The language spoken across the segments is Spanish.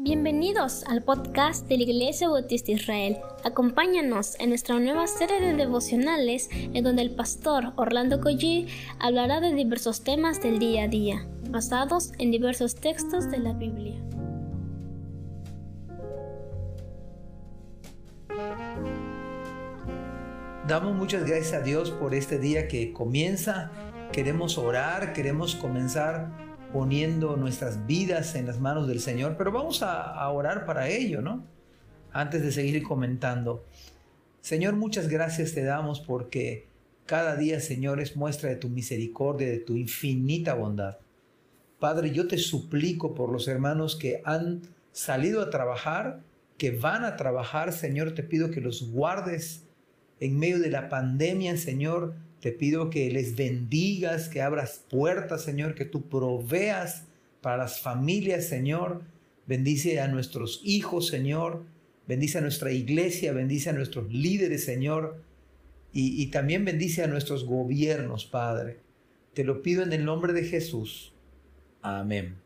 Bienvenidos al podcast de la Iglesia Bautista Israel. Acompáñanos en nuestra nueva serie de devocionales en donde el pastor Orlando Collie hablará de diversos temas del día a día, basados en diversos textos de la Biblia. Damos muchas gracias a Dios por este día que comienza. Queremos orar, queremos comenzar poniendo nuestras vidas en las manos del Señor, pero vamos a, orar para ello, ¿no? Antes de seguir comentando. Señor, muchas gracias te damos porque cada día, Señor, es muestra de tu misericordia, de tu infinita bondad. Padre, yo te suplico por los hermanos que han salido a trabajar, que van a trabajar, Señor, te pido que los guardes en medio de la pandemia, Señor, te pido que les bendigas, que abras puertas, Señor, que tú proveas para las familias, Señor. Bendice a nuestros hijos, Señor. Bendice a nuestra iglesia, bendice a nuestros líderes, Señor. Y, también bendice a nuestros gobiernos, Padre. Te lo pido en el nombre de Jesús. Amén.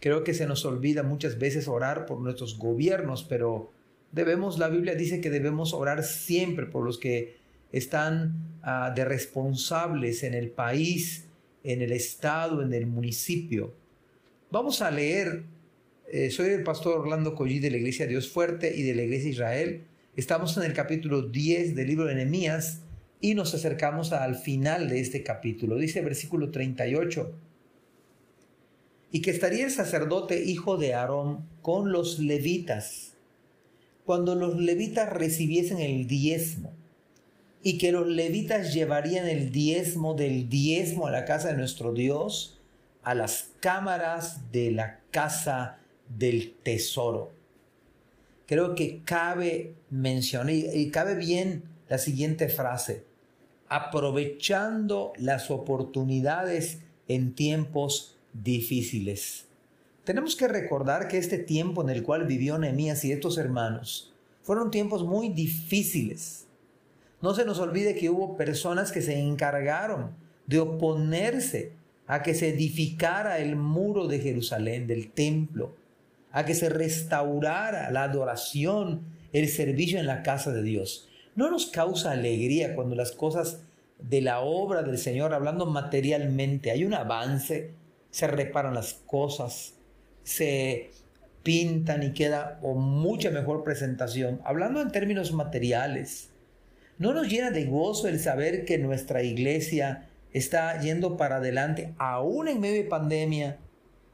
Creo que se nos olvida muchas veces orar por nuestros gobiernos, pero debemos, la Biblia dice que debemos orar siempre por los que están ah, de responsables en el país, en el estado, en el municipio. Vamos a leer, eh, soy el pastor Orlando Collí de la Iglesia Dios Fuerte y de la Iglesia Israel. Estamos en el capítulo 10 del libro de Nehemías y nos acercamos al final de este capítulo. Dice versículo 38. Y que estaría el sacerdote hijo de Aarón con los levitas, cuando los levitas recibiesen el diezmo y que los levitas llevarían el diezmo del diezmo a la casa de nuestro Dios, a las cámaras de la casa del tesoro. Creo que cabe mencionar, y cabe bien la siguiente frase, aprovechando las oportunidades en tiempos difíciles. Tenemos que recordar que este tiempo en el cual vivió Nehemías y estos hermanos fueron tiempos muy difíciles no se nos olvide que hubo personas que se encargaron de oponerse a que se edificara el muro de Jerusalén, del templo, a que se restaurara la adoración, el servicio en la casa de Dios. No nos causa alegría cuando las cosas de la obra del Señor, hablando materialmente, hay un avance, se reparan las cosas, se pintan y queda o mucha mejor presentación. Hablando en términos materiales, ¿No nos llena de gozo el saber que nuestra iglesia está yendo para adelante, aún en medio de pandemia?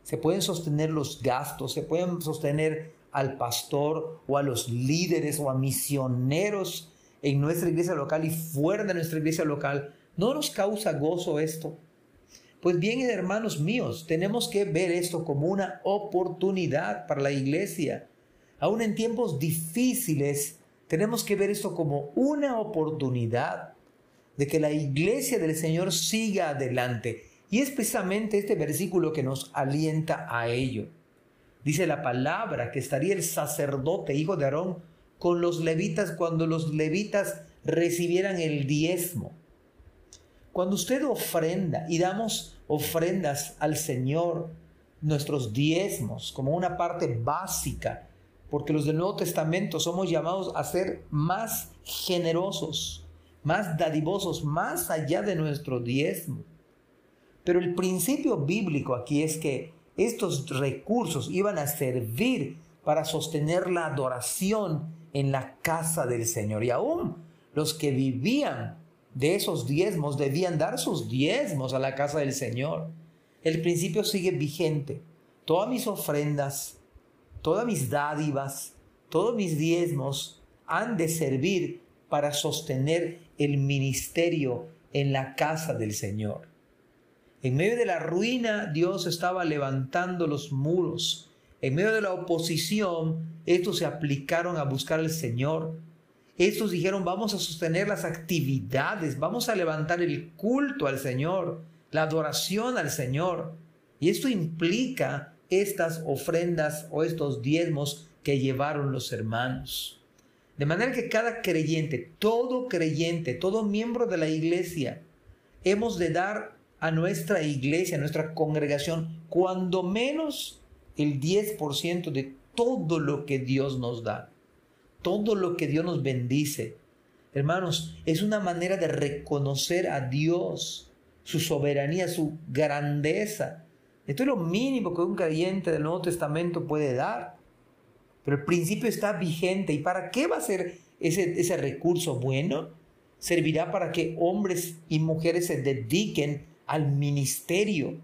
Se pueden sostener los gastos, se pueden sostener al pastor o a los líderes o a misioneros en nuestra iglesia local y fuera de nuestra iglesia local. ¿No nos causa gozo esto? Pues bien, hermanos míos, tenemos que ver esto como una oportunidad para la iglesia. Aún en tiempos difíciles, tenemos que ver esto como una oportunidad de que la iglesia del Señor siga adelante. Y es precisamente este versículo que nos alienta a ello. Dice la palabra que estaría el sacerdote, hijo de Aarón, con los levitas cuando los levitas recibieran el diezmo. Cuando usted ofrenda y damos ofrendas al Señor, nuestros diezmos como una parte básica porque los del Nuevo Testamento somos llamados a ser más generosos, más dadivosos, más allá de nuestro diezmo. Pero el principio bíblico aquí es que estos recursos iban a servir para sostener la adoración en la casa del Señor. Y aún los que vivían de esos diezmos debían dar sus diezmos a la casa del Señor. El principio sigue vigente. Todas mis ofrendas, todas mis dádivas, todos mis diezmos han de servir para sostener el ministerio en la casa del Señor. En medio de la ruina, Dios estaba levantando los muros. En medio de la oposición, estos se aplicaron a buscar al Señor. Estos dijeron, vamos a sostener las actividades, vamos a levantar el culto al Señor, la adoración al Señor. Y esto implica estas ofrendas o estos diezmos que llevaron los hermanos. De manera que cada creyente, todo creyente, todo miembro de la iglesia, hemos de dar a nuestra iglesia, a nuestra congregación, cuando menos el 10% de todo lo que Dios nos da, todo lo que Dios nos bendice. Hermanos, es una manera de reconocer a Dios, su soberanía, su grandeza. Esto es lo mínimo que un creyente del Nuevo Testamento puede dar. Pero el principio está vigente. ¿Y para qué va a ser ese, ese recurso bueno? Servirá para que hombres y mujeres se dediquen al ministerio,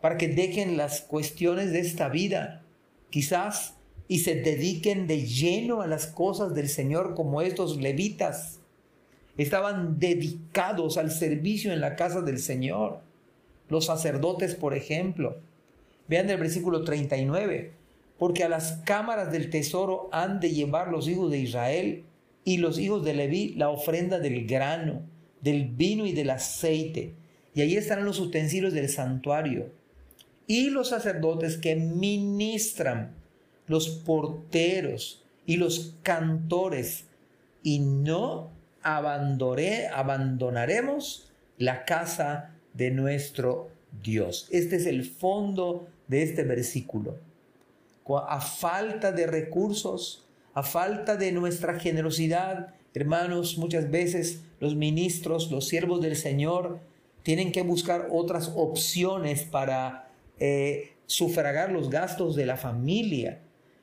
para que dejen las cuestiones de esta vida, quizás, y se dediquen de lleno a las cosas del Señor como estos levitas. Estaban dedicados al servicio en la casa del Señor. Los sacerdotes, por ejemplo. Vean el versículo 39 porque a las cámaras del tesoro han de llevar los hijos de Israel y los hijos de Leví la ofrenda del grano, del vino y del aceite. Y ahí estarán los utensilios del santuario. Y los sacerdotes que ministran, los porteros y los cantores. Y no abandonaremos la casa de nuestro Dios. Este es el fondo de este versículo a falta de recursos, a falta de nuestra generosidad, hermanos, muchas veces los ministros, los siervos del Señor, tienen que buscar otras opciones para eh, sufragar los gastos de la familia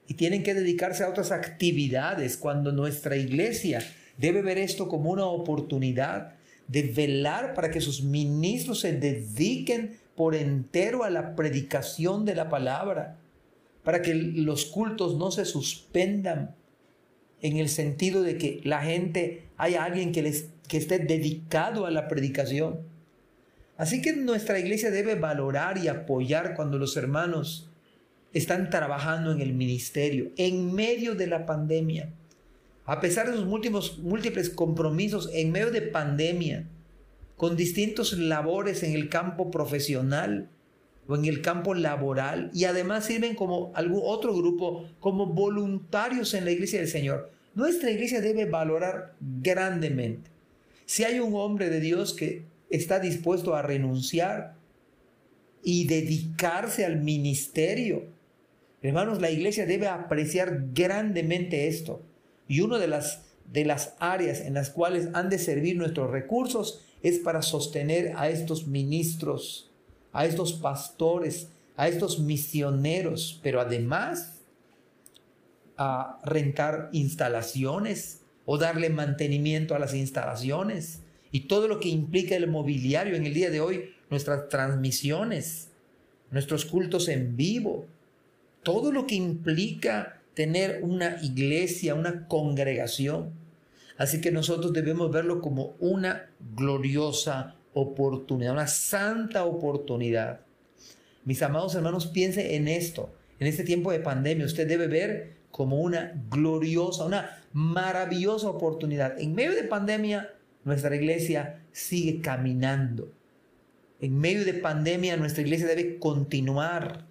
y tienen que dedicarse a otras actividades cuando nuestra iglesia debe ver esto como una oportunidad de velar para que sus ministros se dediquen por entero a la predicación de la palabra para que los cultos no se suspendan en el sentido de que la gente, haya alguien que, les, que esté dedicado a la predicación. Así que nuestra iglesia debe valorar y apoyar cuando los hermanos están trabajando en el ministerio, en medio de la pandemia. A pesar de sus múltiples, compromisos, en medio de pandemia, con distintos labores en el campo profesional, o en el campo laboral y además sirven como algún otro grupo, como voluntarios en la iglesia del Señor. Nuestra iglesia debe valorar grandemente. Si hay un hombre de Dios que está dispuesto a renunciar y dedicarse al ministerio, hermanos, la iglesia debe apreciar grandemente esto. Y una de las, de las áreas en las cuales han de servir nuestros recursos es para sostener a estos ministros a estos pastores, a estos misioneros, pero además a rentar instalaciones o darle mantenimiento a las instalaciones y todo lo que implica el mobiliario en el día de hoy, nuestras transmisiones, nuestros cultos en vivo, todo lo que implica tener una iglesia, una congregación. Así que nosotros debemos verlo como una gloriosa oportunidad, una santa oportunidad. Mis amados hermanos, piense en esto. En este tiempo de pandemia, usted debe ver como una gloriosa, una maravillosa oportunidad. En medio de pandemia, nuestra iglesia sigue caminando. En medio de pandemia, nuestra iglesia debe continuar,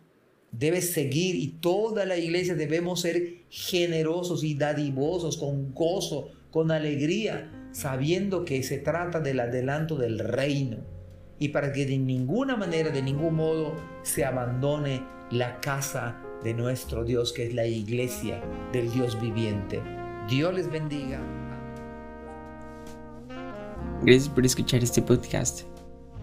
debe seguir y toda la iglesia debemos ser generosos y dadivosos, con gozo, con alegría, sabiendo que se trata del adelanto del reino y para que de ninguna manera, de ningún modo, se abandone la casa de nuestro Dios, que es la iglesia del Dios viviente. Dios les bendiga. Gracias por escuchar este podcast.